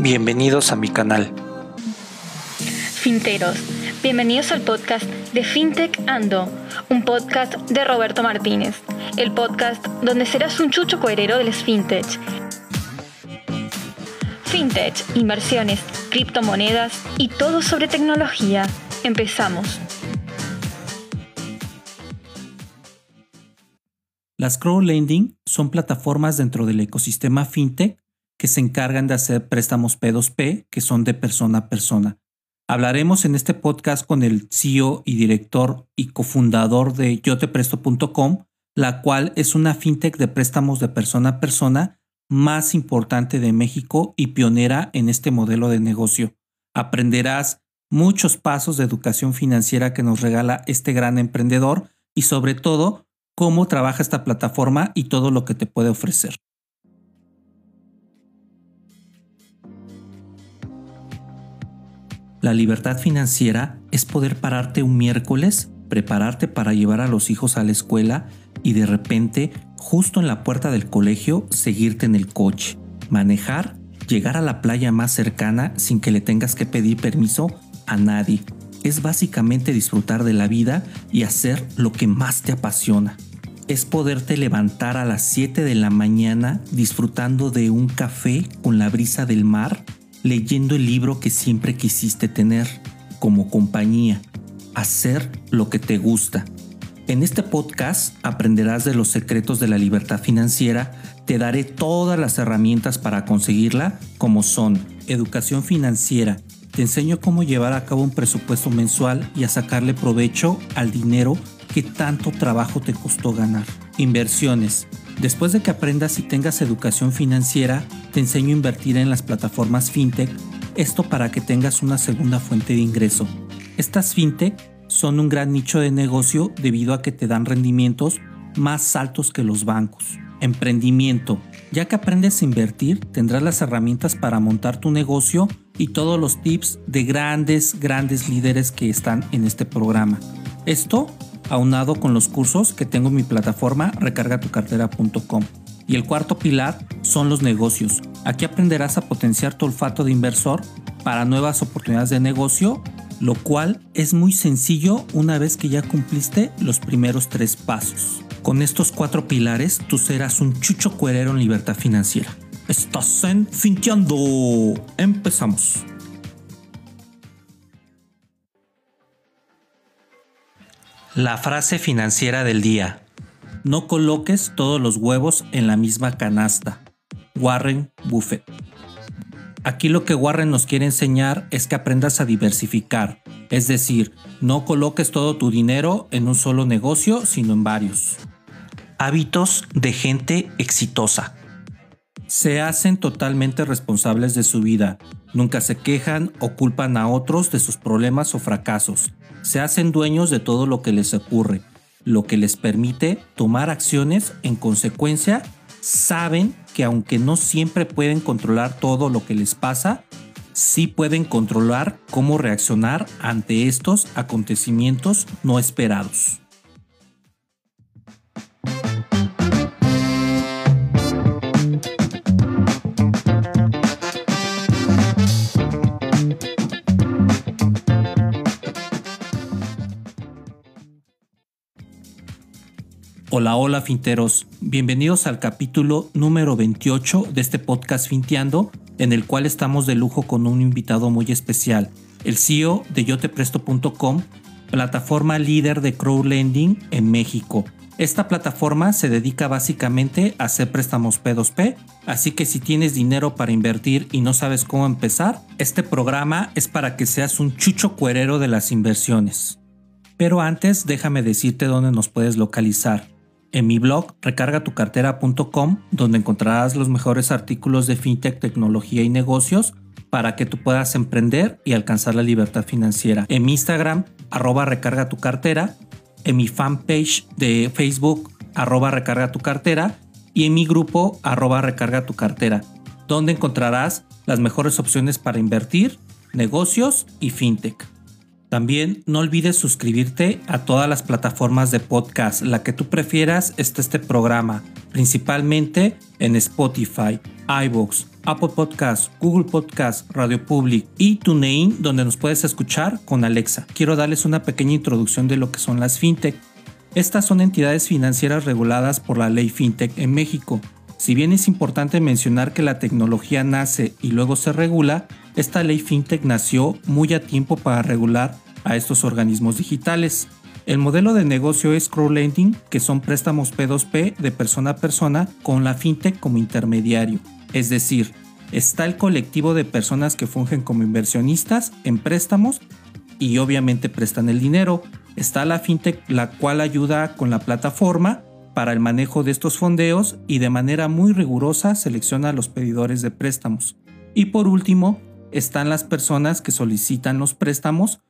Bienvenidos a mi canal. Finteros, bienvenidos al podcast de FinTech Ando, un podcast de Roberto Martínez, el podcast donde serás un chucho coherero de las FinTech. FinTech, inversiones, criptomonedas y todo sobre tecnología. Empezamos. Las crowdlending son plataformas dentro del ecosistema FinTech que se encargan de hacer préstamos P2P, que son de persona a persona. Hablaremos en este podcast con el CEO y director y cofundador de yotepresto.com, la cual es una fintech de préstamos de persona a persona más importante de México y pionera en este modelo de negocio. Aprenderás muchos pasos de educación financiera que nos regala este gran emprendedor y sobre todo cómo trabaja esta plataforma y todo lo que te puede ofrecer. La libertad financiera es poder pararte un miércoles, prepararte para llevar a los hijos a la escuela y de repente, justo en la puerta del colegio, seguirte en el coche, manejar, llegar a la playa más cercana sin que le tengas que pedir permiso a nadie. Es básicamente disfrutar de la vida y hacer lo que más te apasiona. Es poderte levantar a las 7 de la mañana disfrutando de un café con la brisa del mar leyendo el libro que siempre quisiste tener como compañía, hacer lo que te gusta. En este podcast aprenderás de los secretos de la libertad financiera, te daré todas las herramientas para conseguirla, como son educación financiera, te enseño cómo llevar a cabo un presupuesto mensual y a sacarle provecho al dinero que tanto trabajo te costó ganar. Inversiones, Después de que aprendas y tengas educación financiera, te enseño a invertir en las plataformas fintech, esto para que tengas una segunda fuente de ingreso. Estas fintech son un gran nicho de negocio debido a que te dan rendimientos más altos que los bancos. Emprendimiento. Ya que aprendes a invertir, tendrás las herramientas para montar tu negocio y todos los tips de grandes, grandes líderes que están en este programa. Esto aunado con los cursos que tengo en mi plataforma recargatucartera.com. Y el cuarto pilar son los negocios. Aquí aprenderás a potenciar tu olfato de inversor para nuevas oportunidades de negocio, lo cual es muy sencillo una vez que ya cumpliste los primeros tres pasos. Con estos cuatro pilares, tú serás un chucho cuerero en libertad financiera. Estás en Finteando. Empezamos. La frase financiera del día. No coloques todos los huevos en la misma canasta. Warren Buffett. Aquí lo que Warren nos quiere enseñar es que aprendas a diversificar, es decir, no coloques todo tu dinero en un solo negocio, sino en varios. Hábitos de gente exitosa. Se hacen totalmente responsables de su vida, nunca se quejan o culpan a otros de sus problemas o fracasos se hacen dueños de todo lo que les ocurre, lo que les permite tomar acciones en consecuencia, saben que aunque no siempre pueden controlar todo lo que les pasa, sí pueden controlar cómo reaccionar ante estos acontecimientos no esperados. Hola, hola finteros. Bienvenidos al capítulo número 28 de este podcast Finteando, en el cual estamos de lujo con un invitado muy especial, el CEO de yotepresto.com, plataforma líder de crowdlending en México. Esta plataforma se dedica básicamente a hacer préstamos P2P, así que si tienes dinero para invertir y no sabes cómo empezar, este programa es para que seas un chucho cuerero de las inversiones. Pero antes déjame decirte dónde nos puedes localizar en mi blog recargatucartera.com, donde encontrarás los mejores artículos de fintech, tecnología y negocios para que tú puedas emprender y alcanzar la libertad financiera. En mi Instagram, arroba recarga tu cartera, en mi fanpage de Facebook, arroba recarga tu cartera, y en mi grupo, arroba recarga tu cartera, donde encontrarás las mejores opciones para invertir, negocios y fintech. También no olvides suscribirte a todas las plataformas de podcast, la que tú prefieras está este programa, principalmente en Spotify, iVoox, Apple Podcasts, Google Podcasts, Radio Public y TuneIn, donde nos puedes escuchar con Alexa. Quiero darles una pequeña introducción de lo que son las fintech. Estas son entidades financieras reguladas por la ley fintech en México. Si bien es importante mencionar que la tecnología nace y luego se regula, esta ley fintech nació muy a tiempo para regular a estos organismos digitales. El modelo de negocio es crowdlending, que son préstamos P2P de persona a persona con la fintech como intermediario. Es decir, está el colectivo de personas que fungen como inversionistas en préstamos y obviamente prestan el dinero. Está la fintech la cual ayuda con la plataforma para el manejo de estos fondeos y de manera muy rigurosa selecciona a los pedidores de préstamos. Y por último, están las personas que solicitan los préstamos,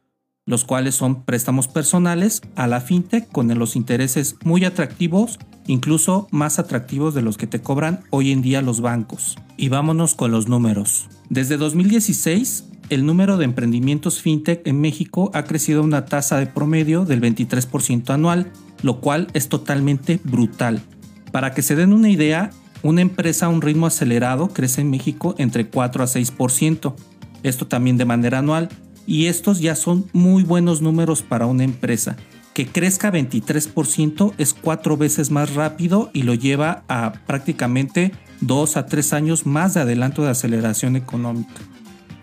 los cuales son préstamos personales a la fintech con los intereses muy atractivos, incluso más atractivos de los que te cobran hoy en día los bancos. Y vámonos con los números. Desde 2016, el número de emprendimientos fintech en México ha crecido a una tasa de promedio del 23% anual, lo cual es totalmente brutal. Para que se den una idea, una empresa a un ritmo acelerado crece en México entre 4 a 6%, esto también de manera anual, y estos ya son muy buenos números para una empresa. Que crezca 23% es cuatro veces más rápido y lo lleva a prácticamente 2 a 3 años más de adelanto de aceleración económica.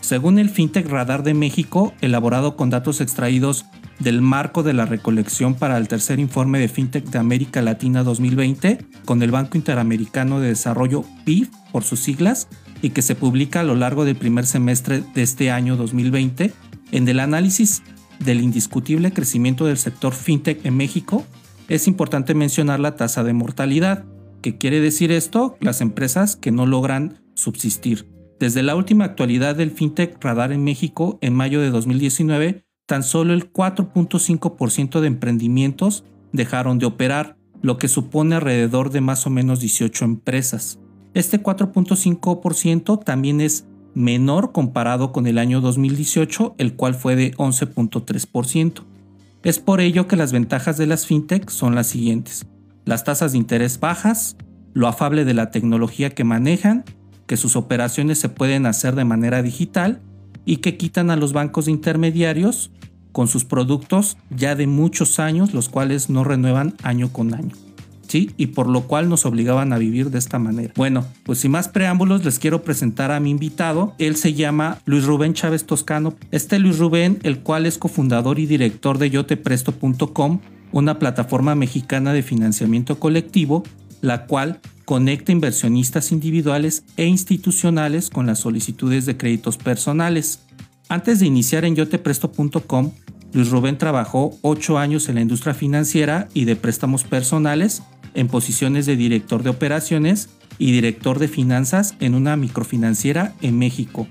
Según el FinTech Radar de México, elaborado con datos extraídos del marco de la recolección para el tercer informe de FinTech de América Latina 2020 con el Banco Interamericano de Desarrollo PIF por sus siglas y que se publica a lo largo del primer semestre de este año 2020 en el análisis del indiscutible crecimiento del sector FinTech en México, es importante mencionar la tasa de mortalidad. ¿Qué quiere decir esto? Las empresas que no logran subsistir. Desde la última actualidad del FinTech Radar en México, en mayo de 2019, tan solo el 4.5% de emprendimientos dejaron de operar, lo que supone alrededor de más o menos 18 empresas. Este 4.5% también es menor comparado con el año 2018, el cual fue de 11.3%. Es por ello que las ventajas de las fintech son las siguientes. Las tasas de interés bajas, lo afable de la tecnología que manejan que sus operaciones se pueden hacer de manera digital y que quitan a los bancos intermediarios con sus productos ya de muchos años, los cuales no renuevan año con año. ¿Sí? Y por lo cual nos obligaban a vivir de esta manera. Bueno, pues sin más preámbulos les quiero presentar a mi invitado. Él se llama Luis Rubén Chávez Toscano. Este Luis Rubén, el cual es cofundador y director de yotepresto.com, una plataforma mexicana de financiamiento colectivo, la cual conecta inversionistas individuales e institucionales con las solicitudes de créditos personales. Antes de iniciar en yotepresto.com, Luis Rubén trabajó 8 años en la industria financiera y de préstamos personales en posiciones de director de operaciones y director de finanzas en una microfinanciera en México,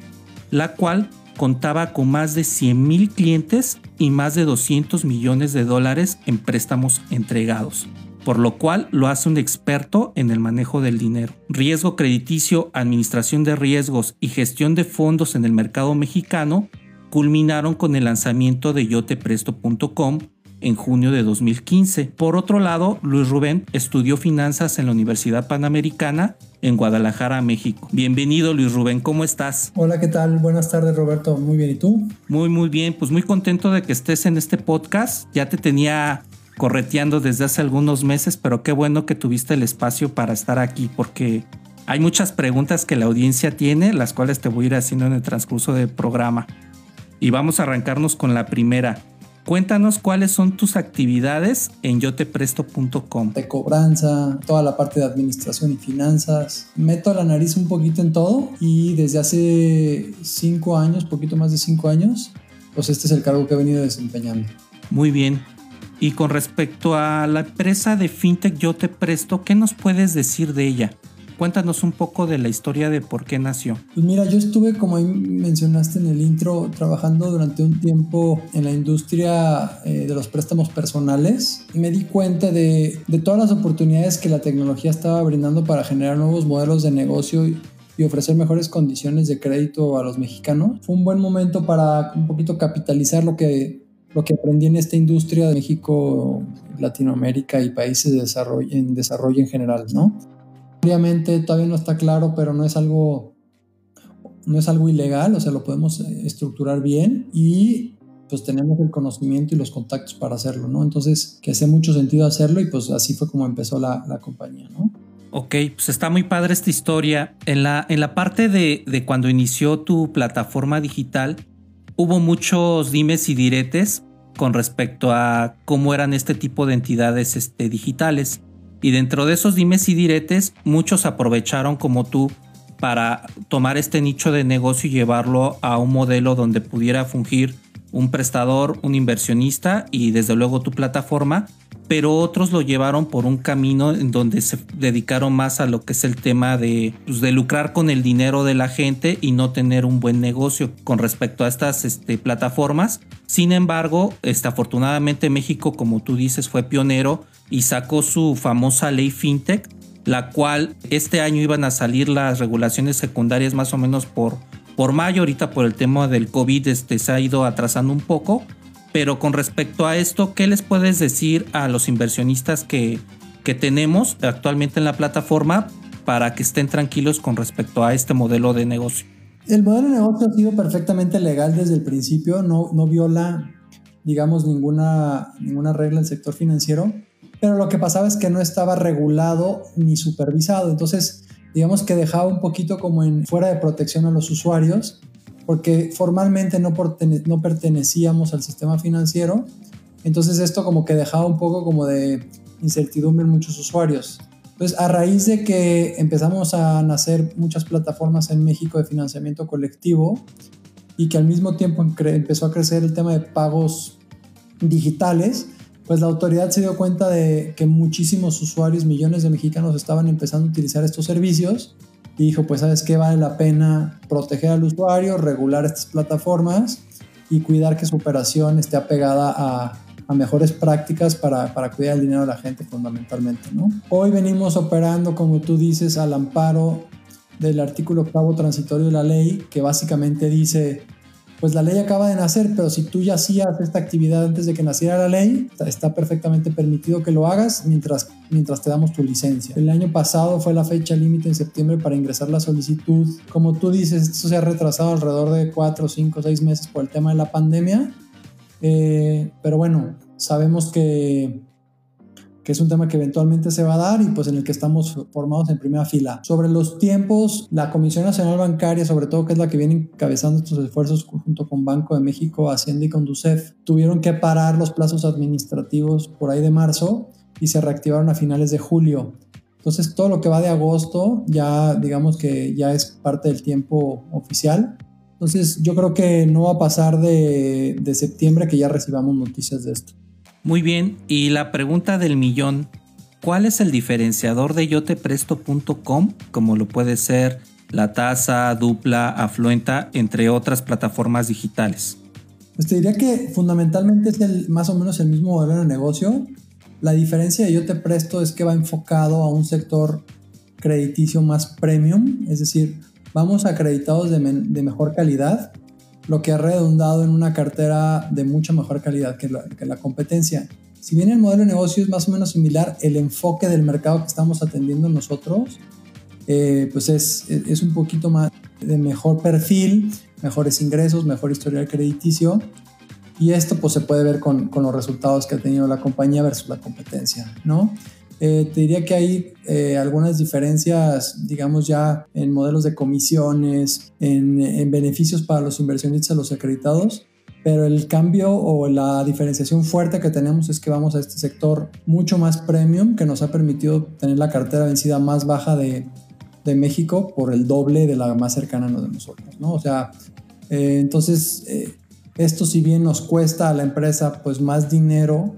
la cual contaba con más de 100 mil clientes y más de 200 millones de dólares en préstamos entregados por lo cual lo hace un experto en el manejo del dinero. Riesgo crediticio, administración de riesgos y gestión de fondos en el mercado mexicano culminaron con el lanzamiento de yotepresto.com en junio de 2015. Por otro lado, Luis Rubén estudió finanzas en la Universidad Panamericana en Guadalajara, México. Bienvenido Luis Rubén, ¿cómo estás? Hola, ¿qué tal? Buenas tardes Roberto, muy bien, ¿y tú? Muy, muy bien, pues muy contento de que estés en este podcast. Ya te tenía correteando desde hace algunos meses, pero qué bueno que tuviste el espacio para estar aquí porque hay muchas preguntas que la audiencia tiene, las cuales te voy a ir haciendo en el transcurso del programa. Y vamos a arrancarnos con la primera. Cuéntanos cuáles son tus actividades en yotepresto.com. De cobranza, toda la parte de administración y finanzas. Meto la nariz un poquito en todo y desde hace cinco años, poquito más de cinco años, pues este es el cargo que he venido desempeñando. Muy bien. Y con respecto a la empresa de FinTech Yo Te Presto, ¿qué nos puedes decir de ella? Cuéntanos un poco de la historia de por qué nació. Pues mira, yo estuve, como mencionaste en el intro, trabajando durante un tiempo en la industria eh, de los préstamos personales y me di cuenta de, de, todas las oportunidades que la tecnología estaba brindando para generar nuevos modelos de negocio y, y ofrecer mejores condiciones de crédito a los mexicanos. Fue un buen momento para un poquito capitalizar lo que lo que aprendí en esta industria de México, Latinoamérica y países de desarrollo, en desarrollo en general, ¿no? Obviamente todavía no está claro, pero no es algo no es algo ilegal, o sea, lo podemos eh, estructurar bien y pues tenemos el conocimiento y los contactos para hacerlo, ¿no? Entonces, que hace mucho sentido hacerlo y pues así fue como empezó la, la compañía, ¿no? Ok, pues está muy padre esta historia. En la, en la parte de, de cuando inició tu plataforma digital, hubo muchos dimes y diretes con respecto a cómo eran este tipo de entidades este, digitales. Y dentro de esos dimes y diretes, muchos aprovecharon como tú para tomar este nicho de negocio y llevarlo a un modelo donde pudiera fungir un prestador, un inversionista y desde luego tu plataforma, pero otros lo llevaron por un camino en donde se dedicaron más a lo que es el tema de, pues, de lucrar con el dinero de la gente y no tener un buen negocio con respecto a estas este, plataformas. Sin embargo, este, afortunadamente México, como tú dices, fue pionero y sacó su famosa ley FinTech, la cual este año iban a salir las regulaciones secundarias más o menos por, por mayo, ahorita por el tema del COVID este, se ha ido atrasando un poco, pero con respecto a esto, ¿qué les puedes decir a los inversionistas que, que tenemos actualmente en la plataforma para que estén tranquilos con respecto a este modelo de negocio? El modelo de negocio ha sido perfectamente legal desde el principio, no, no viola, digamos, ninguna, ninguna regla del sector financiero pero lo que pasaba es que no estaba regulado ni supervisado. Entonces, digamos que dejaba un poquito como en fuera de protección a los usuarios, porque formalmente no, no pertenecíamos al sistema financiero. Entonces esto como que dejaba un poco como de incertidumbre en muchos usuarios. Entonces, a raíz de que empezamos a nacer muchas plataformas en México de financiamiento colectivo y que al mismo tiempo empezó a crecer el tema de pagos digitales, pues la autoridad se dio cuenta de que muchísimos usuarios, millones de mexicanos estaban empezando a utilizar estos servicios dijo, pues sabes qué, vale la pena proteger al usuario, regular estas plataformas y cuidar que su operación esté apegada a, mejores prácticas para, para, cuidar el dinero de la gente fundamentalmente. ¿no? Hoy venimos operando, como tú dices, al amparo del artículo octavo transitorio de la ley, que básicamente dice pues la ley acaba de nacer, pero si tú ya hacías esta actividad antes de que naciera la ley, está perfectamente permitido que lo hagas mientras, mientras te damos tu licencia. El año pasado fue la fecha límite en septiembre para ingresar la solicitud. Como tú dices, esto se ha retrasado alrededor de 4, 5, 6 meses por el tema de la pandemia. Eh, pero bueno, sabemos que que es un tema que eventualmente se va a dar y pues en el que estamos formados en primera fila. Sobre los tiempos, la Comisión Nacional Bancaria, sobre todo que es la que viene encabezando estos esfuerzos junto con Banco de México, Hacienda y Conducef, tuvieron que parar los plazos administrativos por ahí de marzo y se reactivaron a finales de julio. Entonces todo lo que va de agosto ya digamos que ya es parte del tiempo oficial. Entonces yo creo que no va a pasar de, de septiembre que ya recibamos noticias de esto. Muy bien, y la pregunta del millón, ¿cuál es el diferenciador de yotepresto.com, como lo puede ser la tasa, dupla, afluenta, entre otras plataformas digitales? Pues te diría que fundamentalmente es el, más o menos el mismo modelo de negocio. La diferencia de Yo Te Presto es que va enfocado a un sector crediticio más premium, es decir, vamos acreditados de, de mejor calidad lo que ha redundado en una cartera de mucha mejor calidad que la, competencia. Si bien el modelo de negocio es más o menos similar, el enfoque del mercado que estamos atendiendo nosotros, eh, pues es, es, un poquito más de mejor perfil, mejores ingresos, mejor historial crediticio. Y esto pues se puede ver con, con los resultados que ha tenido la compañía versus la competencia, ¿no? Eh, te diría que hay eh, algunas diferencias, digamos ya en modelos de comisiones, en, beneficios para los inversionistas, los acreditados, pero el cambio o la diferenciación fuerte que tenemos es que vamos a este sector mucho más premium que nos ha permitido tener la cartera vencida más baja de, México por el doble de la más cercana de nosotros, ¿no? O sea, eh, entonces esto si bien nos cuesta a la empresa pues más dinero,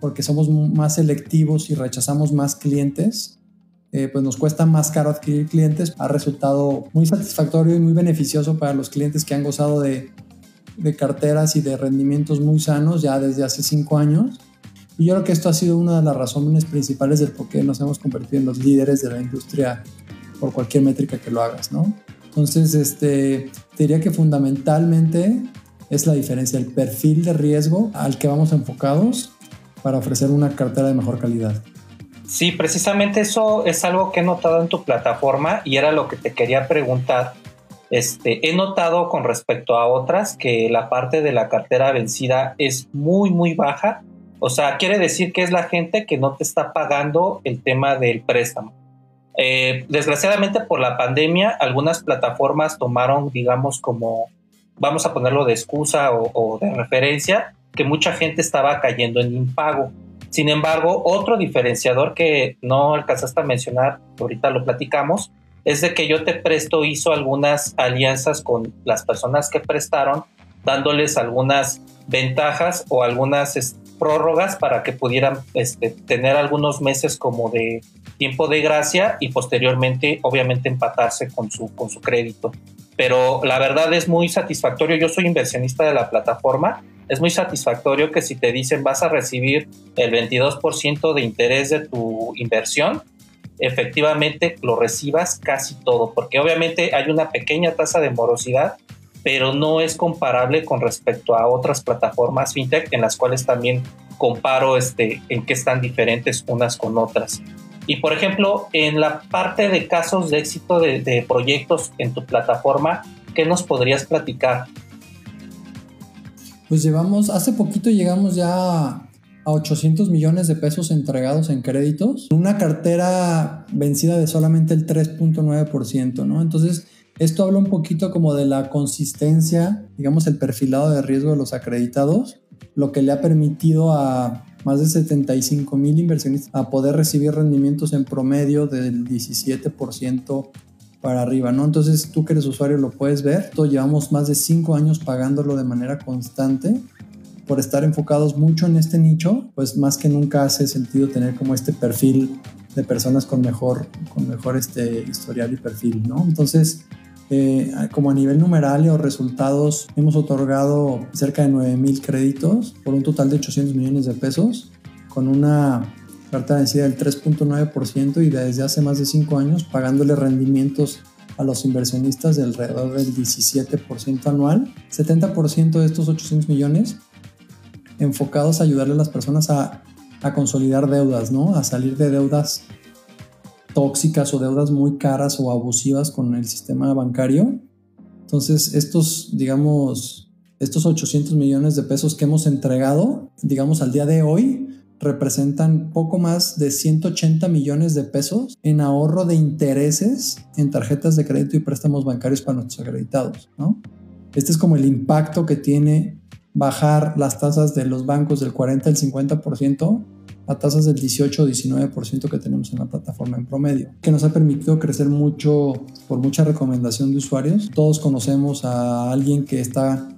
porque somos más selectivos y rechazamos más clientes, eh, pues nos cuesta más caro adquirir clientes. Ha resultado muy satisfactorio y muy beneficioso para los clientes que han gozado de, de carteras y de rendimientos muy sanos ya desde hace cinco años. Y yo creo que esto ha sido una de las razones principales del por qué nos hemos convertido en los líderes de la industria por cualquier métrica que lo hagas, ¿no? Entonces, este, te diría que fundamentalmente es la diferencia, el perfil de riesgo al que vamos enfocados para ofrecer una cartera de mejor calidad. Sí, precisamente eso es algo que he notado en tu plataforma y era lo que te quería preguntar. Este, he notado con respecto a otras que la parte de la cartera vencida es muy, muy baja. O sea, quiere decir que es la gente que no te está pagando el tema del préstamo. Eh, desgraciadamente por la pandemia, algunas plataformas tomaron, digamos, como, vamos a ponerlo de excusa o, de referencia, que mucha gente estaba cayendo en impago. Sin embargo, otro diferenciador que no alcanzaste a mencionar, ahorita lo platicamos, es de que yo te presto hizo algunas alianzas con las personas que prestaron, dándoles algunas ventajas o algunas prórrogas para que pudieran este, tener algunos meses como de tiempo de gracia y posteriormente obviamente empatarse con su, con su crédito. Pero la verdad es muy satisfactorio, yo soy inversionista de la plataforma, es muy satisfactorio que si te dicen vas a recibir el 22% de interés de tu inversión, efectivamente lo recibas casi todo, porque obviamente hay una pequeña tasa de morosidad pero no es comparable con respecto a otras plataformas fintech en las cuales también comparo este, en qué están diferentes unas con otras. Y por ejemplo, en la parte de casos de éxito de, proyectos en tu plataforma, ¿qué nos podrías platicar? Pues llevamos, hace poquito llegamos ya a 800 millones de pesos entregados en créditos, una cartera vencida de solamente el 3.9%, ¿no? Entonces, esto habla un poquito como de la consistencia, digamos, el perfilado de riesgo de los acreditados, lo que le ha permitido a más de 75 mil inversionistas a poder recibir rendimientos en promedio del 17% para arriba, ¿no? Entonces tú que eres usuario lo puedes ver. Todo llevamos más de 5 años pagándolo de manera constante. Por estar enfocados mucho en este nicho, pues más que nunca hace sentido tener como este perfil de personas con mejor, con mejor este historial y perfil, ¿no? Entonces, eh, como a nivel numeral o resultados, hemos otorgado cerca de 9 mil créditos por un total de 800 millones de pesos, con una carta vencida del 3.9% y desde hace más de 5 años pagándole rendimientos a los inversionistas de alrededor del 17% anual, 70% de estos 800 millones enfocados a ayudarle a las personas a, a consolidar deudas, ¿no? A salir de deudas tóxicas o deudas muy caras o abusivas con el sistema bancario. Entonces, estos, digamos, estos 800 millones de pesos que hemos entregado, digamos, al día de hoy, representan poco más de 180 millones de pesos en ahorro de intereses en tarjetas de crédito y préstamos bancarios para nuestros acreditados, ¿no? Este es como el impacto que tiene bajar las tasas de los bancos del 40 al 50% a tasas del 18 o 19% que tenemos en la plataforma en promedio, que nos ha permitido crecer mucho por mucha recomendación de usuarios. Todos conocemos a alguien que está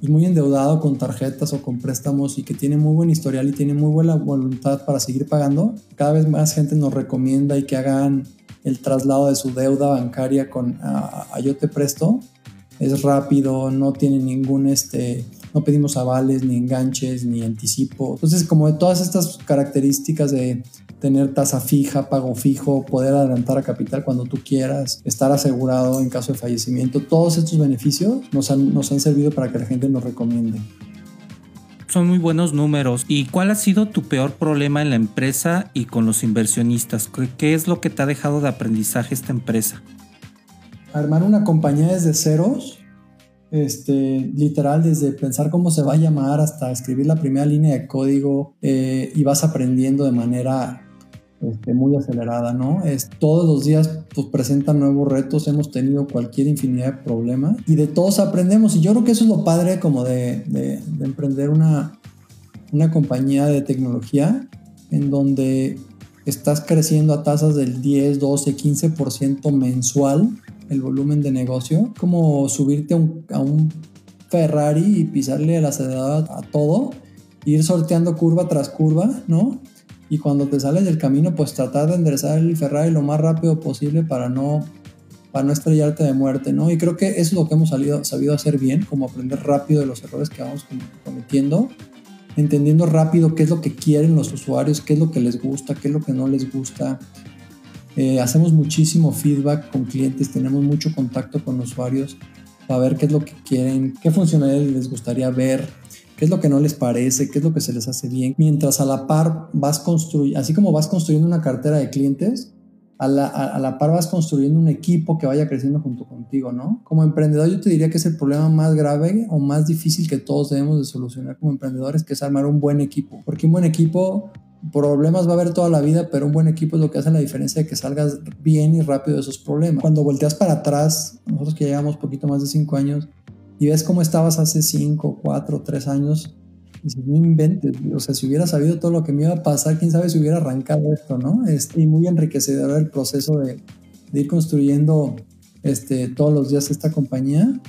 pues, muy endeudado con tarjetas o con préstamos y que tiene muy buen historial y tiene muy buena voluntad para seguir pagando. Cada vez más gente nos recomienda y que hagan el traslado de su deuda bancaria con a, a Yo Te Presto. Es rápido, no tiene ningún este, no pedimos avales, ni enganches, ni anticipo. Entonces, como de todas estas características de tener tasa fija, pago fijo, poder adelantar a capital cuando tú quieras, estar asegurado en caso de fallecimiento, todos estos beneficios nos han, nos han servido para que la gente nos recomiende. Son muy buenos números. ¿Y cuál ha sido tu peor problema en la empresa y con los inversionistas? ¿Qué es lo que te ha dejado de aprendizaje esta empresa? Armar una compañía desde ceros este, literal, desde pensar cómo se va a llamar hasta escribir la primera línea de código eh, y vas aprendiendo de manera este, muy acelerada, ¿no? Es, todos los días pues, presentan nuevos retos, hemos tenido cualquier infinidad de problemas y de todos aprendemos y yo creo que eso es lo padre como de, de, de emprender una, una compañía de tecnología en donde estás creciendo a tasas del 10, 12, 15% mensual el volumen de negocio, como subirte a un, Ferrari y pisarle el acelerador a todo, ir sorteando curva tras curva, ¿no? Y cuando te sales del camino, pues tratar de enderezar el Ferrari lo más rápido posible para no, para no estrellarte de muerte, ¿no? Y creo que eso es lo que hemos salido, sabido hacer bien, como aprender rápido de los errores que vamos cometiendo, entendiendo rápido qué es lo que quieren los usuarios, qué es lo que les gusta, qué es lo que no les gusta, eh, hacemos muchísimo feedback con clientes, tenemos mucho contacto con usuarios para ver qué es lo que quieren, qué funcionalidades les gustaría ver, qué es lo que no les parece, qué es lo que se les hace bien. Mientras a la par vas construyendo, así como vas construyendo una cartera de clientes, a la, a, la, par vas construyendo un equipo que vaya creciendo junto contigo, ¿no? Como emprendedor yo te diría que es el problema más grave o más difícil que todos debemos de solucionar como emprendedores, que es armar un buen equipo. Porque un buen equipo, problemas va a haber toda la vida, pero un buen equipo es lo que hace la diferencia de que salgas bien y rápido de esos problemas. Cuando volteas para atrás, nosotros que llevamos poquito más de cinco años, y ves cómo estabas hace cinco, cuatro, tres años, y no inventes, o sea, si hubiera sabido todo lo que me iba a pasar, quién sabe si hubiera arrancado esto, ¿no? Este, y muy enriquecedor el proceso de, de, ir construyendo este, todos los días esta compañía.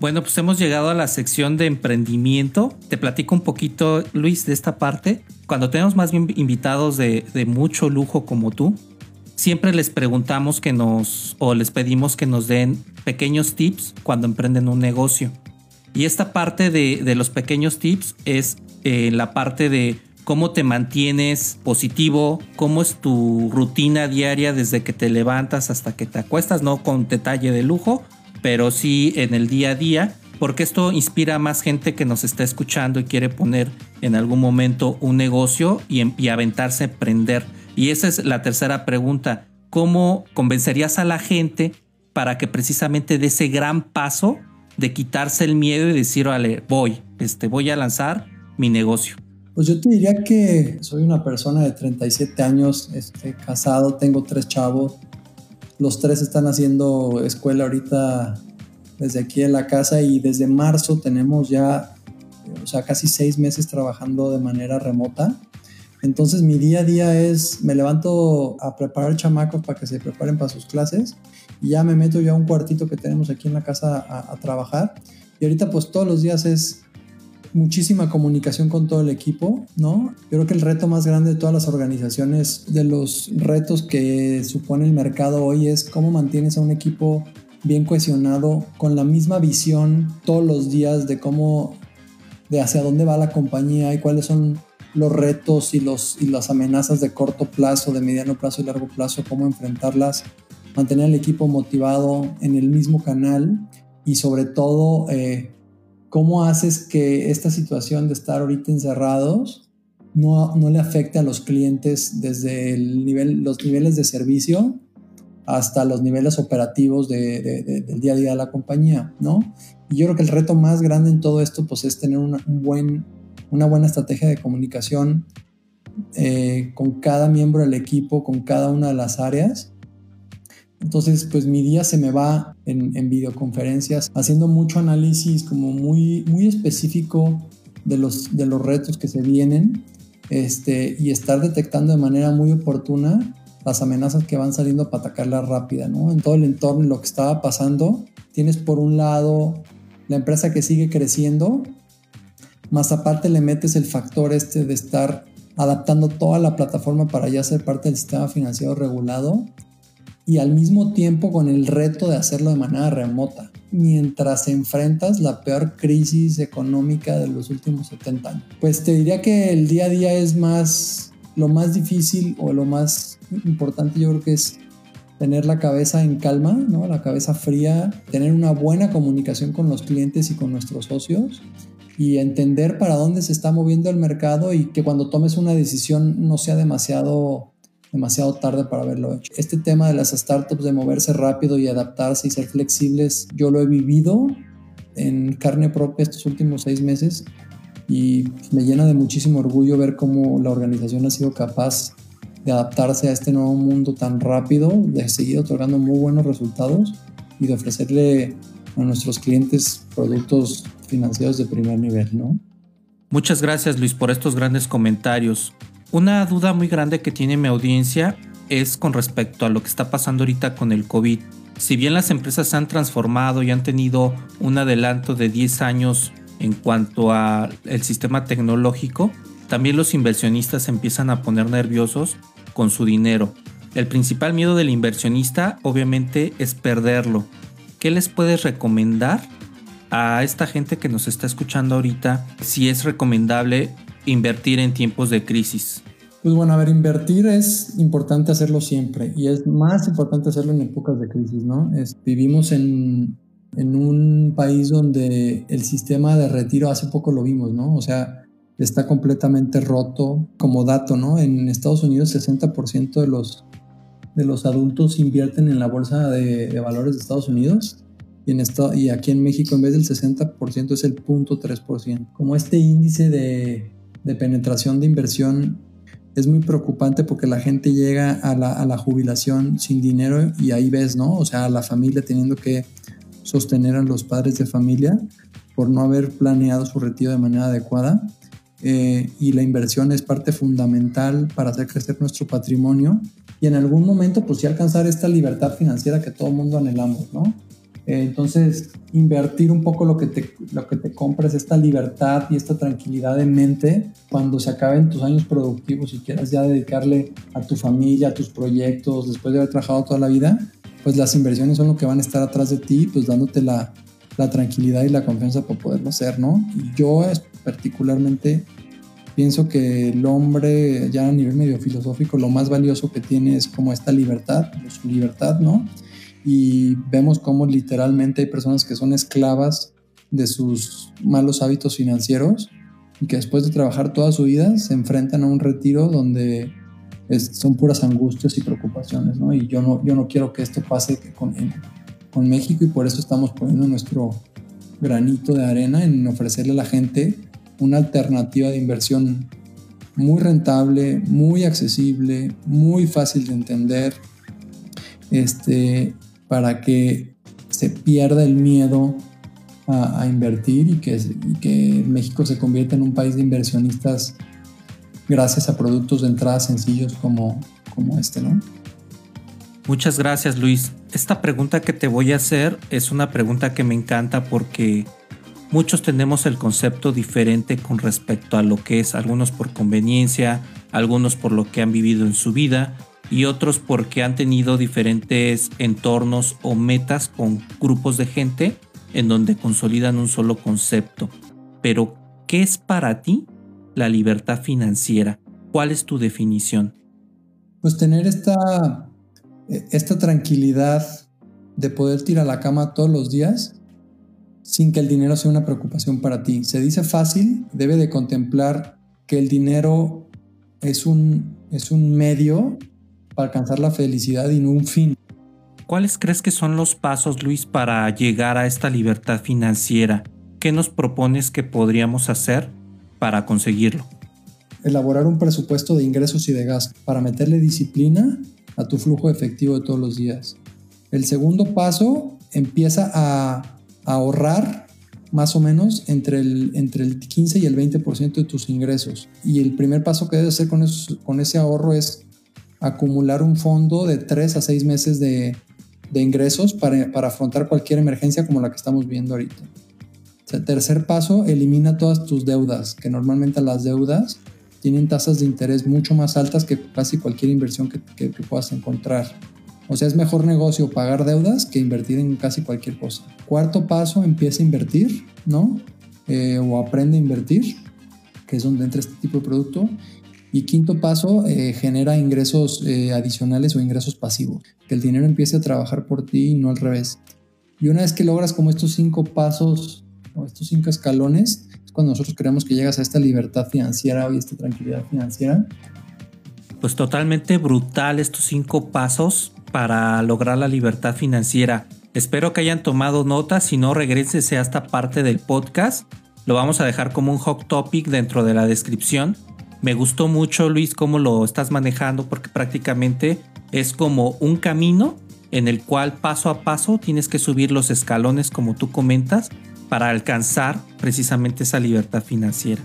Bueno, pues hemos llegado a la sección de emprendimiento. Te platico un poquito, Luis, de esta parte. Cuando tenemos más invitados de, de mucho lujo como tú, siempre les preguntamos que nos, o les pedimos que nos den pequeños tips cuando emprenden un negocio. Y esta parte de, los pequeños tips es eh, la parte de cómo te mantienes positivo, cómo es tu rutina diaria desde que te levantas hasta que te acuestas, no con detalle de lujo, pero sí en el día a día, porque esto inspira a más gente que nos está escuchando y quiere poner en algún momento un negocio y, y aventarse a emprender. Y esa es la tercera pregunta, ¿cómo convencerías a la gente para que precisamente dé ese gran paso de quitarse el miedo y decir, vale, voy, este, voy a lanzar mi negocio? Pues yo te diría que soy una persona de 37 años, este, casado, tengo tres chavos, los tres están haciendo escuela ahorita desde aquí en la casa y desde marzo tenemos ya, o sea, casi seis meses trabajando de manera remota. Entonces mi día a día es, me levanto a preparar chamacos para que se preparen para sus clases y ya me meto yo a un cuartito que tenemos aquí en la casa a, trabajar. Y ahorita pues todos los días es muchísima comunicación con todo el equipo, ¿no? Yo creo que el reto más grande de todas las organizaciones, de los retos que supone el mercado hoy es cómo mantienes a un equipo bien cohesionado, con la misma visión todos los días de cómo, de hacia dónde va la compañía y cuáles son los retos y, los, y las amenazas de corto plazo, de mediano plazo y largo plazo, cómo enfrentarlas mantener al equipo motivado en el mismo canal y sobre todo eh, cómo haces que esta situación de estar ahorita encerrados no, no, le afecte a los clientes desde el nivel, los niveles de servicio hasta los niveles operativos de, del día a día de la compañía, ¿no? Y yo creo que el reto más grande en todo esto pues es tener una, un buen, una buena estrategia de comunicación eh, con cada miembro del equipo, con cada una de las áreas entonces, pues mi día se me va en, videoconferencias, haciendo mucho análisis como muy, muy específico de los, de los retos que se vienen este, y estar detectando de manera muy oportuna las amenazas que van saliendo para atacarla rápida, ¿no? En todo el entorno, lo que estaba pasando, tienes por un lado la empresa que sigue creciendo, más aparte le metes el factor este de estar adaptando toda la plataforma para ya ser parte del sistema financiero regulado y al mismo tiempo con el reto de hacerlo de manera remota, mientras enfrentas la peor crisis económica de los últimos 70 años. Pues te diría que el día a día es más, lo más difícil o lo más importante yo creo que es tener la cabeza en calma, ¿no? la cabeza fría, tener una buena comunicación con los clientes y con nuestros socios y entender para dónde se está moviendo el mercado y que cuando tomes una decisión no sea demasiado demasiado tarde para haberlo hecho. Este tema de las startups de moverse rápido y adaptarse y ser flexibles, yo lo he vivido en carne propia estos últimos seis meses y me llena de muchísimo orgullo ver cómo la organización ha sido capaz de adaptarse a este nuevo mundo tan rápido, de seguir otorgando muy buenos resultados y de ofrecerle a nuestros clientes productos financieros de primer nivel, ¿no? Muchas gracias Luis por estos grandes comentarios. Una duda muy grande que tiene mi audiencia es con respecto a lo que está pasando ahorita con el COVID. Si bien las empresas se han transformado y han tenido un adelanto de 10 años en cuanto al sistema tecnológico, también los inversionistas empiezan a poner nerviosos con su dinero. El principal miedo del inversionista obviamente es perderlo. ¿Qué les puedes recomendar a esta gente que nos está escuchando ahorita si es recomendable invertir en tiempos de crisis? Pues bueno, a ver, invertir es importante hacerlo siempre y es más importante hacerlo en épocas de crisis, ¿no? vivimos en, en un país donde el sistema de retiro, hace poco lo vimos, ¿no? O sea, está completamente roto como dato, ¿no? En Estados Unidos 60% de los, de los adultos invierten en la bolsa de, valores de Estados Unidos y, en esto, y aquí en México en vez del 60% es el 0.3%. Como este índice de, de penetración de inversión es muy preocupante porque la gente llega a la, a la, jubilación sin dinero y ahí ves, ¿no? O sea, la familia teniendo que sostener a los padres de familia por no haber planeado su retiro de manera adecuada. Eh, y la inversión es parte fundamental para hacer crecer nuestro patrimonio y en algún momento pues sí alcanzar esta libertad financiera que todo el mundo anhelamos, ¿no? Eh, entonces, invertir un poco lo que, te, lo que te compras, esta libertad y esta tranquilidad de mente cuando se acaben tus años productivos y quieras ya dedicarle a tu familia, a tus proyectos, después de haber trabajado toda la vida, pues las inversiones son lo que van a estar atrás de ti, pues dándote la, la tranquilidad y la confianza para poderlo hacer, ¿no? Y yo particularmente pienso que el hombre, ya a nivel medio filosófico, lo más valioso que tiene es como esta libertad, su libertad, ¿no? Y vemos cómo literalmente hay personas que son esclavas de sus malos hábitos financieros y que después de trabajar toda su vida se enfrentan a un retiro donde son puras angustias y preocupaciones, ¿no? Y yo no, yo no quiero que esto pase con, con México y por eso estamos poniendo nuestro granito de arena en ofrecerle a la gente una alternativa de inversión muy rentable, muy accesible, muy fácil de entender, este, para que se pierda el miedo a, invertir y que, México se convierta en un país de inversionistas gracias a productos de entrada sencillos como, como este, ¿no? Muchas gracias Luis. Esta pregunta que te voy a hacer es una pregunta que me encanta porque muchos tenemos el concepto diferente con respecto a lo que es, algunos por conveniencia, algunos por lo que han vivido en su vida y otros porque han tenido diferentes entornos o metas con grupos de gente en donde consolidan un solo concepto. Pero, ¿qué es para ti la libertad financiera? ¿Cuál es tu definición? Pues tener esta, esta tranquilidad de poder tirar a la cama todos los días sin que el dinero sea una preocupación para ti. Se dice fácil, debe de contemplar que el dinero es un, es un medio para alcanzar la felicidad y no un fin. ¿Cuáles crees que son los pasos, Luis, para llegar a esta libertad financiera? ¿Qué nos propones que podríamos hacer para conseguirlo? Elaborar un presupuesto de ingresos y de gastos para meterle disciplina a tu flujo efectivo de todos los días. El segundo paso empieza a ahorrar más o menos entre el, entre el 15 y el 20% de tus ingresos. Y el primer paso que debes hacer con, con ese ahorro es acumular un fondo de 3 a 6 meses de, ingresos para, afrontar cualquier emergencia como la que estamos viendo ahorita. tercer paso, elimina todas tus deudas, que normalmente las deudas tienen tasas de interés mucho más altas que casi cualquier inversión que, puedas encontrar. O sea, es mejor negocio pagar deudas que invertir en casi cualquier cosa. Cuarto paso, empieza a invertir, ¿no? Eh, o aprende a invertir, que es donde entra este tipo de producto. Y quinto paso, eh, genera ingresos eh, adicionales o ingresos pasivos, que el dinero empiece a trabajar por ti y no al revés. Y una vez que logras como estos cinco pasos o estos cinco escalones, es cuando nosotros creemos que llegas a esta libertad financiera o esta tranquilidad financiera. Pues totalmente brutal estos cinco pasos para lograr la libertad financiera. Espero que hayan tomado nota, si no regresense a esta parte del podcast. Lo vamos a dejar como un hot topic dentro de la descripción me gustó mucho, Luis, cómo lo estás manejando, porque prácticamente es como un camino en el cual paso a paso tienes que subir los escalones, como tú comentas, para alcanzar precisamente esa libertad financiera.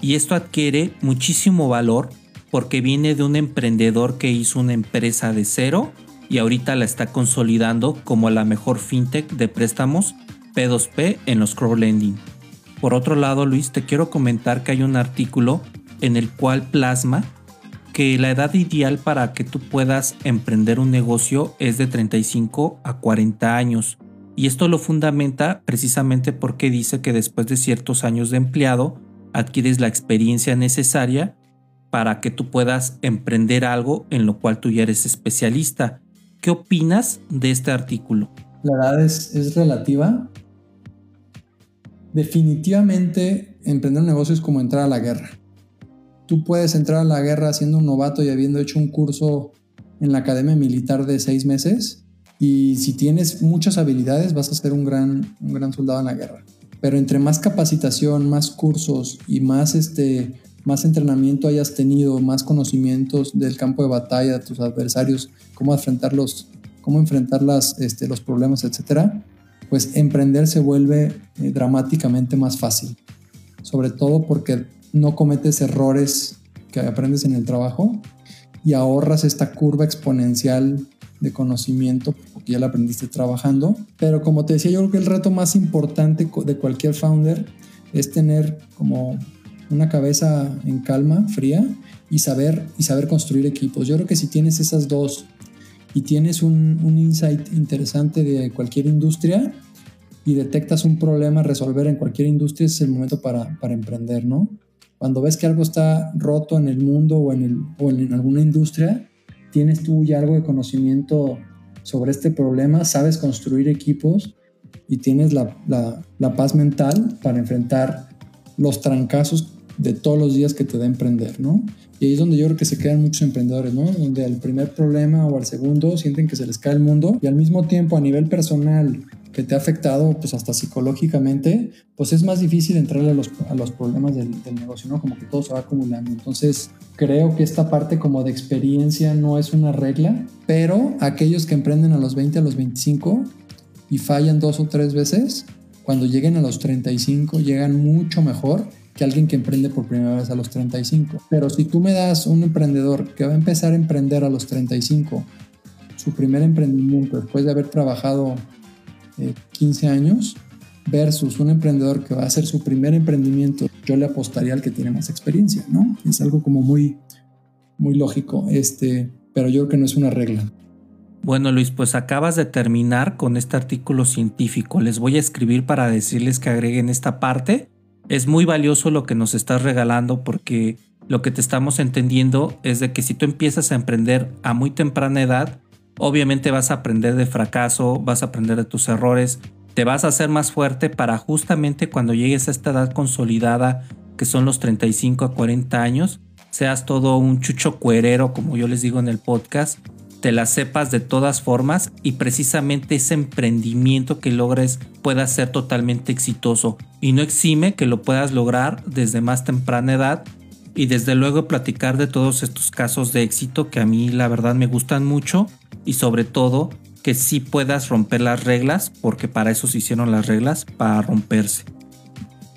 Y esto adquiere muchísimo valor porque viene de un emprendedor que hizo una empresa de cero y ahorita la está consolidando como la mejor fintech de préstamos P2P en los crowdlending. Por otro lado, Luis, te quiero comentar que hay un artículo en el cual plasma que la edad ideal para que tú puedas emprender un negocio es de 35 a 40 años. Y esto lo fundamenta precisamente porque dice que después de ciertos años de empleado adquieres la experiencia necesaria para que tú puedas emprender algo en lo cual tú ya eres especialista. ¿Qué opinas de este artículo? la edad es, es relativa. Definitivamente emprender un negocio es como entrar a la guerra. Tú puedes entrar a la guerra siendo un novato y habiendo hecho un curso en la academia militar de seis meses y si tienes muchas habilidades vas a ser un gran, un gran soldado en la guerra. Pero entre más capacitación, más cursos y más, este, más entrenamiento hayas tenido, más conocimientos del campo de batalla, de tus adversarios, cómo enfrentarlos, cómo enfrentar las, este, los problemas, etcétera, pues emprender se vuelve eh, dramáticamente más fácil. Sobre todo porque no cometes errores que aprendes en el trabajo y ahorras esta curva exponencial de conocimiento porque ya la aprendiste trabajando. Pero como te decía, yo creo que el reto más importante de cualquier founder es tener como una cabeza en calma, fría y saber, y saber construir equipos. Yo creo que si tienes esas dos y tienes un, insight interesante de cualquier industria y detectas un problema a resolver en cualquier industria, es el momento para, para emprender, ¿no? Cuando ves que algo está roto en el mundo o en, el, o en alguna industria, tienes tú ya algo de conocimiento sobre este problema, sabes construir equipos y tienes la, la, la, paz mental para enfrentar los trancazos de todos los días que te da emprender, ¿no? Y ahí es donde yo creo que se quedan muchos emprendedores, ¿no? Donde al primer problema o al segundo sienten que se les cae el mundo y al mismo tiempo a nivel personal que te ha afectado, pues hasta psicológicamente, pues es más difícil entrarle a los, a los problemas del, del, negocio, ¿no? Como que todo se va acumulando. Entonces, creo que esta parte como de experiencia no es una regla, pero aquellos que emprenden a los 20, a los 25 y fallan dos o tres veces, cuando lleguen a los 35 llegan mucho mejor que alguien que emprende por primera vez a los 35. Pero si tú me das un emprendedor que va a empezar a emprender a los 35, su primer emprendimiento después de haber trabajado 15 eh, años versus un emprendedor que va a hacer su primer emprendimiento, yo le apostaría al que tiene más experiencia, ¿no? Es algo como muy, muy lógico, este, pero yo creo que no es una regla. Bueno Luis, pues acabas de terminar con este artículo científico. Les voy a escribir para decirles que agreguen esta parte. Es muy valioso lo que nos estás regalando porque lo que te estamos entendiendo es de que si tú empiezas a emprender a muy temprana edad, Obviamente vas a aprender de fracaso, vas a aprender de tus errores, te vas a hacer más fuerte para justamente cuando llegues a esta edad consolidada, que son los 35 a 40 años, seas todo un chucho cuerero, como yo les digo en el podcast, te la sepas de todas formas y precisamente ese emprendimiento que logres pueda ser totalmente exitoso. Y no exime que lo puedas lograr desde más temprana edad y desde luego platicar de todos estos casos de éxito que a mí la verdad me gustan mucho y sobre todo que sí puedas romper las reglas, porque para eso se hicieron las reglas, para romperse.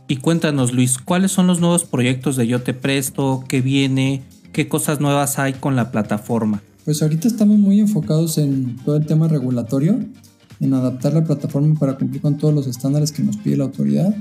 Y cuéntanos Luis, ¿cuáles son los nuevos proyectos de Yo Te Presto? ¿Qué viene? ¿Qué cosas nuevas hay con la plataforma? Pues ahorita estamos muy enfocados en todo el tema regulatorio, en adaptar la plataforma para cumplir con todos los estándares que nos pide la autoridad.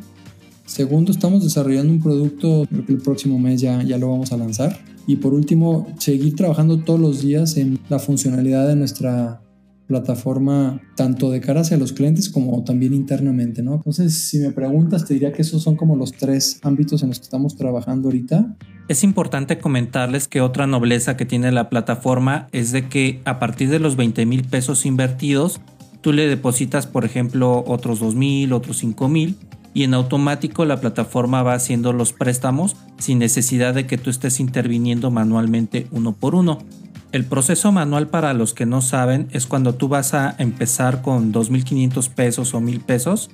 Segundo, estamos desarrollando un producto, creo que el próximo mes ya, ya lo vamos a lanzar, y por último, seguir trabajando todos los días en la funcionalidad de nuestra plataforma, tanto de cara hacia los clientes como también internamente. Entonces, si me preguntas, te diría que esos son como los tres ámbitos en los que estamos trabajando ahorita. Es importante comentarles que otra nobleza que tiene la plataforma es de que a partir de los 20 mil pesos invertidos, tú le depositas, por ejemplo, otros 2 mil, otros 5 mil y en automático la plataforma va haciendo los préstamos sin necesidad de que tú estés interviniendo manualmente uno por uno. El proceso manual para los que no saben es cuando tú vas a empezar con 2.500 pesos o 1.000 pesos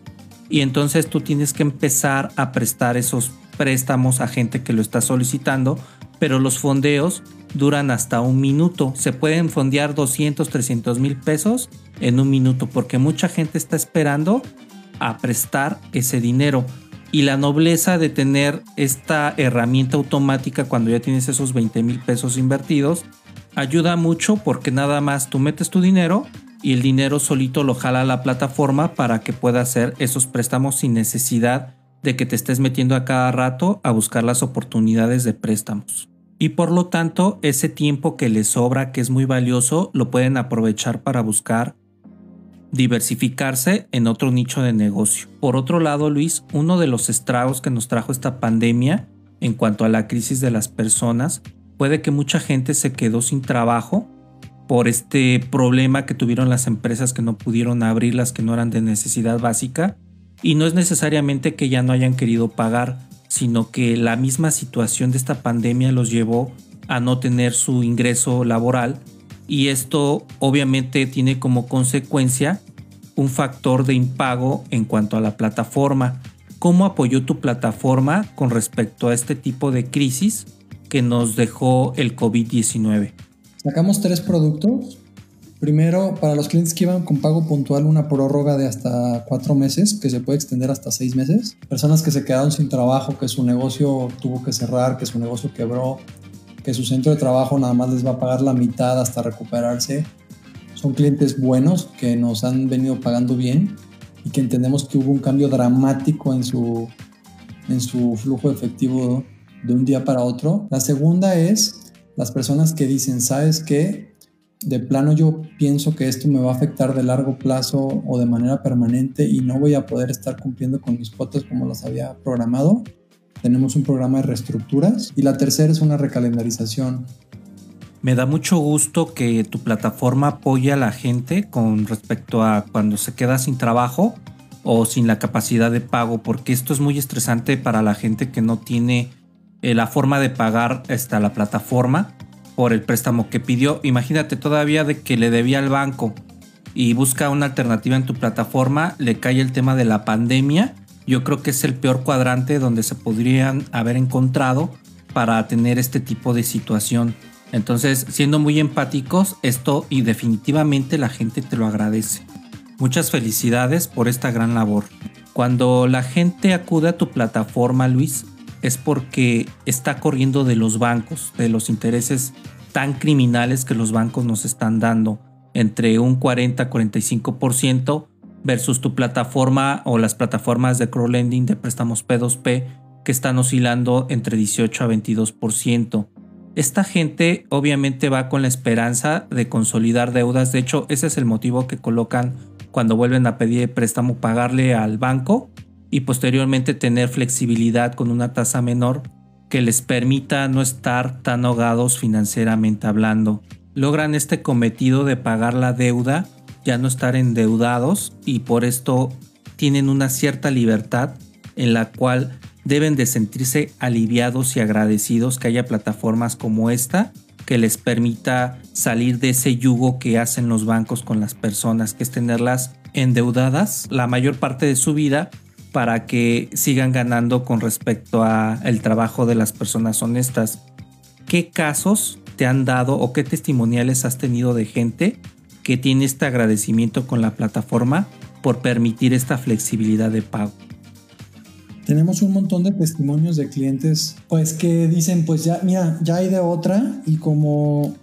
y entonces tú tienes que empezar a prestar esos préstamos a gente que lo está solicitando, pero los fondeos duran hasta un minuto. Se pueden fondear 200, 300 mil pesos en un minuto porque mucha gente está esperando a prestar ese dinero. Y la nobleza de tener esta herramienta automática cuando ya tienes esos 20 mil pesos invertidos ayuda mucho porque nada más tú metes tu dinero y el dinero solito lo jala a la plataforma para que pueda hacer esos préstamos sin necesidad de que te estés metiendo a cada rato a buscar las oportunidades de préstamos. Y por lo tanto, ese tiempo que les sobra, que es muy valioso, lo pueden aprovechar para buscar diversificarse en otro nicho de negocio. Por otro lado, Luis, uno de los estragos que nos trajo esta pandemia en cuanto a la crisis de las personas puede que mucha gente se quedó sin trabajo por este problema que tuvieron las empresas que no pudieron abrir las que no eran de necesidad básica. Y no es necesariamente que ya no hayan querido pagar, sino que la misma situación de esta pandemia los llevó a no tener su ingreso laboral y esto obviamente tiene como consecuencia un factor de impago en cuanto a la plataforma. ¿Cómo apoyó tu plataforma con respecto a este tipo de crisis que nos dejó el COVID-19? Sacamos tres productos. Primero, para los clientes que iban con pago puntual, una prórroga de hasta cuatro meses, que se puede extender hasta seis meses. Personas que se quedaron sin trabajo, que su negocio tuvo que cerrar, que su negocio quebró, que su centro de trabajo nada más les va a pagar la mitad hasta recuperarse. Son clientes buenos que nos han venido pagando bien y que entendemos que hubo un cambio dramático en su, en su flujo efectivo de un día para otro. La segunda es las personas que dicen, ¿sabes qué? De plano yo pienso que esto me va a afectar de largo plazo o de manera permanente y no voy a poder estar cumpliendo con mis cuotas como las había programado tenemos un programa de reestructuras y la tercera es una recalendarización. Me da mucho gusto que tu plataforma apoye a la gente con respecto a cuando se queda sin trabajo o sin la capacidad de pago, porque esto es muy estresante para la gente que no tiene eh, la forma de pagar hasta la plataforma por el préstamo que pidió. Imagínate todavía de que le debía al banco y busca una alternativa en tu plataforma, le cae el tema de la pandemia yo creo que es el peor cuadrante donde se podrían haber encontrado para tener este tipo de situación. Entonces, siendo muy empáticos, esto y definitivamente la gente te lo agradece. Muchas felicidades por esta gran labor. Cuando la gente acude a tu plataforma, Luis, es porque está corriendo de los bancos, de los intereses tan criminales que los bancos nos están dando, entre un 40-45% versus tu plataforma o las plataformas de crowdlending de préstamos P2P que están oscilando entre 18 a 22%. Esta gente obviamente va con la esperanza de consolidar deudas, de hecho ese es el motivo que colocan cuando vuelven a pedir préstamo pagarle al banco y posteriormente tener flexibilidad con una tasa menor que les permita no estar tan ahogados financieramente hablando. Logran este cometido de pagar la deuda ya no estar endeudados y por esto tienen una cierta libertad en la cual deben de sentirse aliviados y agradecidos que haya plataformas como esta que les permita salir de ese yugo que hacen los bancos con las personas, que es tenerlas endeudadas la mayor parte de su vida para que sigan ganando con respecto a el trabajo de las personas honestas. ¿Qué casos te han dado o qué testimoniales has tenido de gente que tiene este agradecimiento con la plataforma por permitir esta flexibilidad de pago. Tenemos un montón de testimonios de clientes, pues que dicen, pues ya, mira, ya hay de otra y como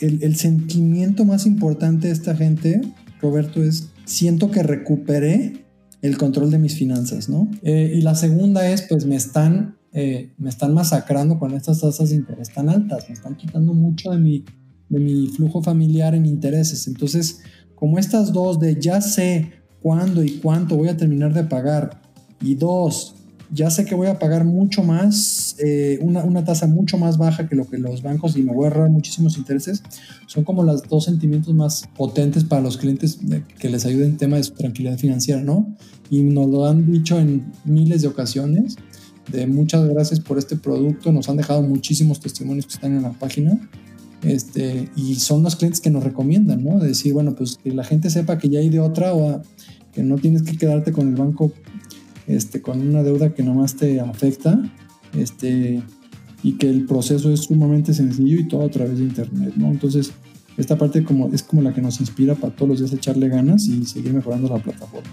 el, sentimiento más importante de esta gente, Roberto, es siento que recuperé el control de mis finanzas, ¿no? Eh, y la segunda es, pues me están, eh, me están masacrando con estas tasas de interés tan altas, me están quitando mucho de mi de mi flujo familiar en intereses. Entonces, como estas dos de ya sé cuándo y cuánto voy a terminar de pagar, y dos, ya sé que voy a pagar mucho más, eh, una, tasa mucho más baja que lo que los bancos y me voy a ahorrar muchísimos intereses, son como los dos sentimientos más potentes para los clientes que les ayuden en tema de su tranquilidad financiera, ¿no? Y nos lo han dicho en miles de ocasiones, de muchas gracias por este producto, nos han dejado muchísimos testimonios que están en la página este, y son los clientes que nos recomiendan, ¿no? decir, bueno, pues que la gente sepa que ya hay de otra o que no tienes que quedarte con el banco este, con una deuda que nomás te afecta este, y que el proceso es sumamente sencillo y todo a través de internet, ¿no? Entonces, esta parte como, es como la que nos inspira para todos los días echarle ganas y seguir mejorando la plataforma.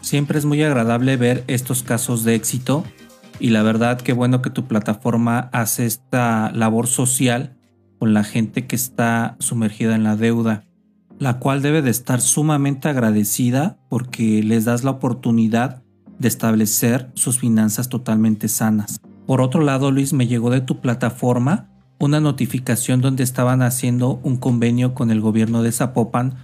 Siempre es muy agradable ver estos casos de éxito y la verdad que bueno que tu plataforma hace esta labor social con la gente que está sumergida en la deuda, la cual debe de estar sumamente agradecida porque les das la oportunidad de establecer sus finanzas totalmente sanas. Por otro lado, Luis, me llegó de tu plataforma una notificación donde estaban haciendo un convenio con el gobierno de Zapopan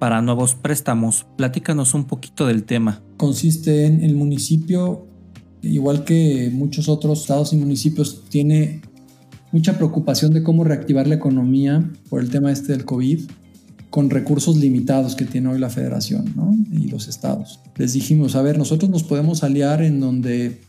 para nuevos préstamos. Platícanos un poquito del tema. Consiste en el municipio, igual que muchos otros estados y municipios, tiene mucha preocupación de cómo reactivar la economía por el tema este del COVID con recursos limitados que tiene hoy la federación y los estados. Les dijimos, a ver, nosotros nos podemos aliar en donde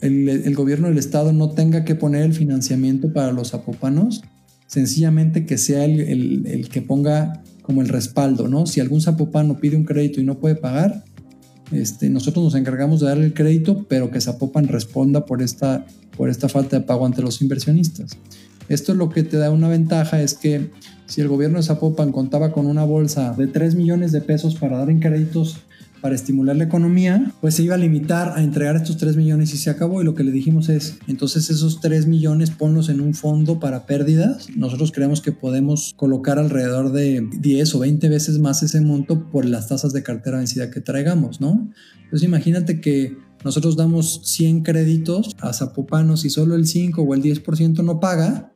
el, gobierno del estado no tenga que poner el financiamiento para los zapopanos, sencillamente que sea el, el, que ponga como el respaldo, ¿no? Si algún zapopano pide un crédito y no puede pagar, este, nosotros nos encargamos de darle el crédito, pero que Zapopan responda por esta, por esta falta de pago ante los inversionistas. Esto lo que te da una ventaja es que si el gobierno de Zapopan contaba con una bolsa de 3 millones de pesos para dar en créditos para estimular la economía, pues se iba a limitar a entregar estos 3 millones y se acabó. Y lo que le dijimos es, entonces esos 3 millones ponlos en un fondo para pérdidas. Nosotros creemos que podemos colocar alrededor de 10 o 20 veces más ese monto por las tasas de cartera vencida que traigamos, ¿no? Entonces imagínate que nosotros damos 100 créditos a Zapopanos y solo el 5 o el 10% no paga,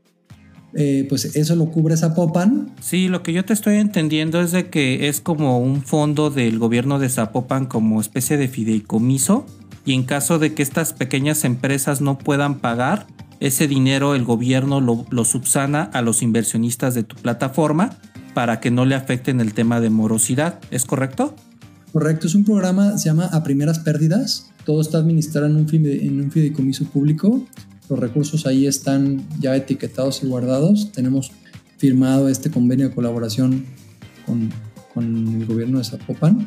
eh, pues eso lo cubre Zapopan. Sí, lo que yo te estoy entendiendo es de que es como un fondo del gobierno de Zapopan como especie de fideicomiso y en caso de que estas pequeñas empresas no puedan pagar, ese dinero el gobierno lo, lo subsana a los inversionistas de tu plataforma para que no le afecten el tema de morosidad, ¿es correcto? Correcto, es un programa, se llama A Primeras Pérdidas, todo está administrado en un, en un fideicomiso público los recursos ahí están ya etiquetados y guardados. Tenemos firmado este convenio de colaboración con, con el gobierno de Zapopan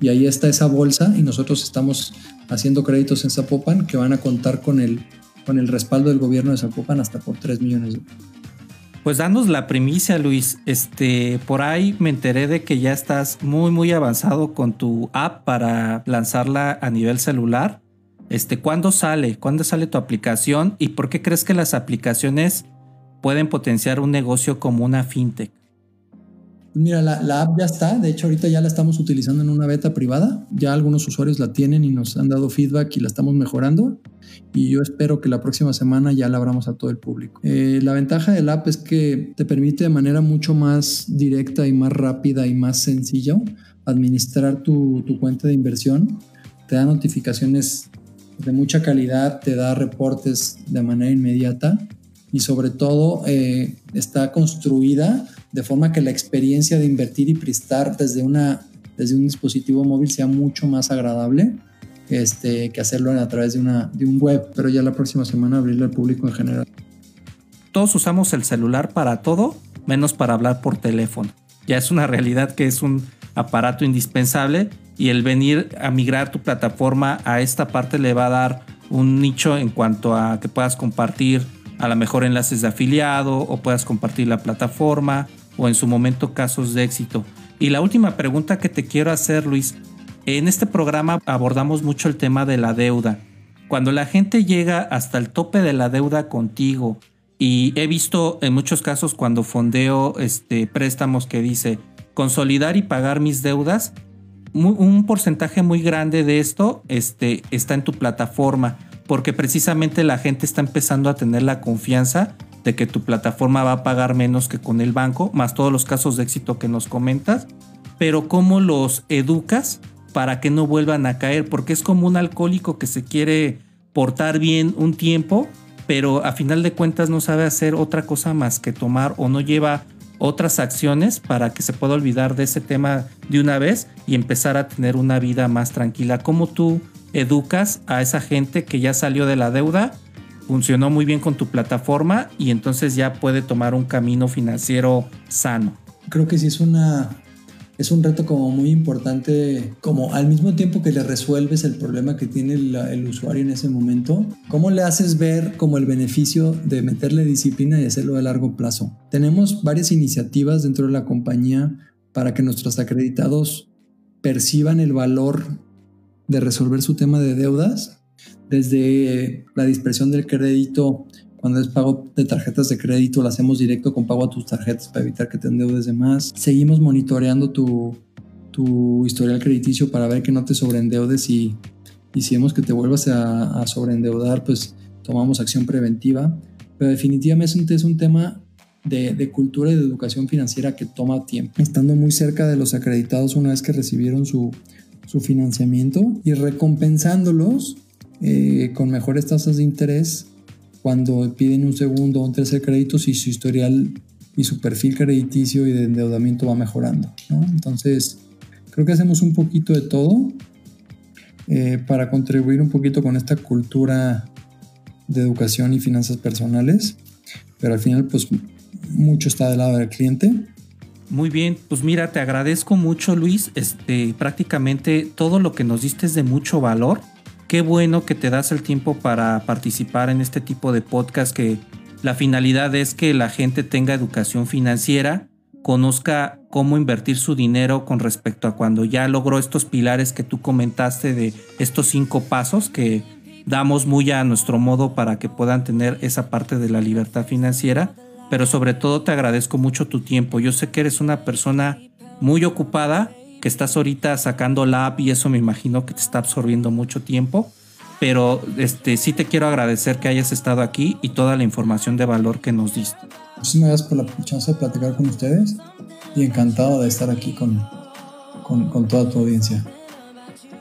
y ahí está esa bolsa y nosotros estamos haciendo créditos en Zapopan que van a contar con el, con el respaldo del gobierno de Zapopan hasta por 3 millones de Pues danos la primicia, Luis. Este, por ahí me enteré de que ya estás muy, muy avanzado con tu app para lanzarla a nivel celular. Este, ¿Cuándo sale? ¿Cuándo sale tu aplicación? ¿Y por qué crees que las aplicaciones pueden potenciar un negocio como una fintech? Mira, la, app ya está. De hecho, ahorita ya la estamos utilizando en una beta privada. Ya algunos usuarios la tienen y nos han dado feedback y la estamos mejorando. Y yo espero que la próxima semana ya la abramos a todo el público. Eh, la ventaja del app es que te permite de manera mucho más directa y más rápida y más sencilla administrar tu, tu cuenta de inversión. Te da notificaciones de mucha calidad, te da reportes de manera inmediata y sobre todo eh, está construida de forma que la experiencia de invertir y prestar desde, una, desde un dispositivo móvil sea mucho más agradable este, que hacerlo a través de, una, de un web, pero ya la próxima semana abrirlo al público en general. Todos usamos el celular para todo, menos para hablar por teléfono. Ya es una realidad que es un aparato indispensable y el venir a migrar tu plataforma a esta parte le va a dar un nicho en cuanto a que puedas compartir a lo mejor enlaces de afiliado o puedas compartir la plataforma o en su momento casos de éxito. Y la última pregunta que te quiero hacer, Luis, en este programa abordamos mucho el tema de la deuda. Cuando la gente llega hasta el tope de la deuda contigo y he visto en muchos casos cuando fondeo este préstamos que dice consolidar y pagar mis deudas, un porcentaje muy grande de esto este, está en tu plataforma, porque precisamente la gente está empezando a tener la confianza de que tu plataforma va a pagar menos que con el banco, más todos los casos de éxito que nos comentas, pero cómo los educas para que no vuelvan a caer, porque es como un alcohólico que se quiere portar bien un tiempo, pero a final de cuentas no sabe hacer otra cosa más que tomar o no lleva otras acciones para que se pueda olvidar de ese tema de una vez y empezar a tener una vida más tranquila. ¿Cómo tú educas a esa gente que ya salió de la deuda, funcionó muy bien con tu plataforma y entonces ya puede tomar un camino financiero sano? Creo que sí es una es un reto como muy importante, como al mismo tiempo que le resuelves el problema que tiene el, usuario en ese momento, ¿cómo le haces ver como el beneficio de meterle disciplina y hacerlo a largo plazo? Tenemos varias iniciativas dentro de la compañía para que nuestros acreditados perciban el valor de resolver su tema de deudas, desde la dispersión del crédito cuando es pago de tarjetas de crédito, lo hacemos directo con pago a tus tarjetas para evitar que te endeudes de más. Seguimos monitoreando tu, tu historial crediticio para ver que no te sobreendeudes y, y si vemos que te vuelvas a, a sobreendeudar, pues tomamos acción preventiva. Pero definitivamente es un tema de, de, cultura y de educación financiera que toma tiempo. Estando muy cerca de los acreditados una vez que recibieron su, su financiamiento y recompensándolos eh, con mejores tasas de interés cuando piden un segundo o un tercer crédito si su historial y su perfil crediticio y de endeudamiento va mejorando. Entonces, creo que hacemos un poquito de todo eh, para contribuir un poquito con esta cultura de educación y finanzas personales, pero al final pues mucho está del lado del cliente. Muy bien, pues mira, te agradezco mucho Luis, este, prácticamente todo lo que nos diste es de mucho valor. Qué bueno que te das el tiempo para participar en este tipo de podcast que la finalidad es que la gente tenga educación financiera, conozca cómo invertir su dinero con respecto a cuando ya logró estos pilares que tú comentaste de estos cinco pasos que damos muy a nuestro modo para que puedan tener esa parte de la libertad financiera. Pero sobre todo te agradezco mucho tu tiempo. Yo sé que eres una persona muy ocupada, que estás ahorita sacando la app y eso me imagino que te está absorbiendo mucho tiempo pero este, sí te quiero agradecer que hayas estado aquí y toda la información de valor que nos diste. Muchísimas gracias por la chance de platicar con ustedes y encantado de estar aquí con, con, con toda tu audiencia.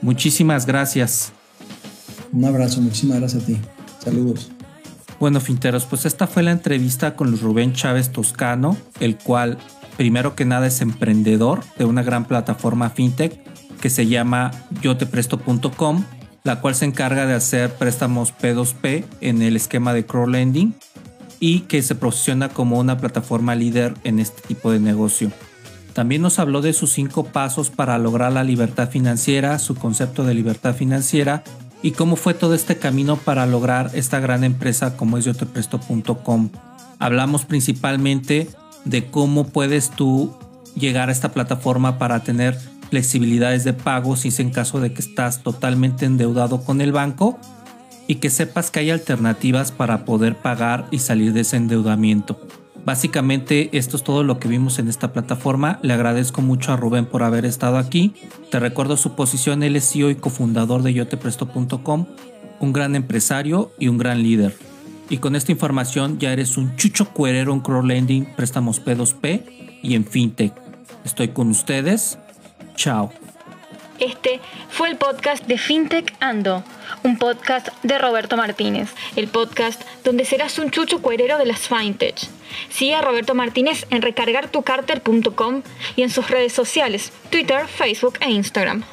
Muchísimas gracias. Un abrazo, muchísimas gracias a ti. Saludos. Bueno, Finteros, pues esta fue la entrevista con Rubén Chávez Toscano, el cual primero que nada es emprendedor de una gran plataforma fintech que se llama yotepresto.com la cual se encarga de hacer préstamos P2P en el esquema de crowdlending y que se posiciona como una plataforma líder en este tipo de negocio. También nos habló de sus cinco pasos para lograr la libertad financiera, su concepto de libertad financiera y cómo fue todo este camino para lograr esta gran empresa como es yotepresto.com. Hablamos principalmente de cómo puedes tú llegar a esta plataforma para tener flexibilidades de pago si es en caso de que estás totalmente endeudado con el banco y que sepas que hay alternativas para poder pagar y salir de ese endeudamiento. Básicamente esto es todo lo que vimos en esta plataforma. Le agradezco mucho a Rubén por haber estado aquí. Te recuerdo su posición, él es CEO y cofundador de yotepresto.com, un gran empresario y un gran líder. Y con esta información ya eres un chucho cuerero en crowdlending, préstamos P2P y en fintech. Estoy con ustedes. Chao. Este fue el podcast de FinTech Ando, un podcast de Roberto Martínez, el podcast donde serás un chucho cuerero de las FinTech. Sigue a Roberto Martínez en recargartucarter.com y en sus redes sociales, Twitter, Facebook e Instagram.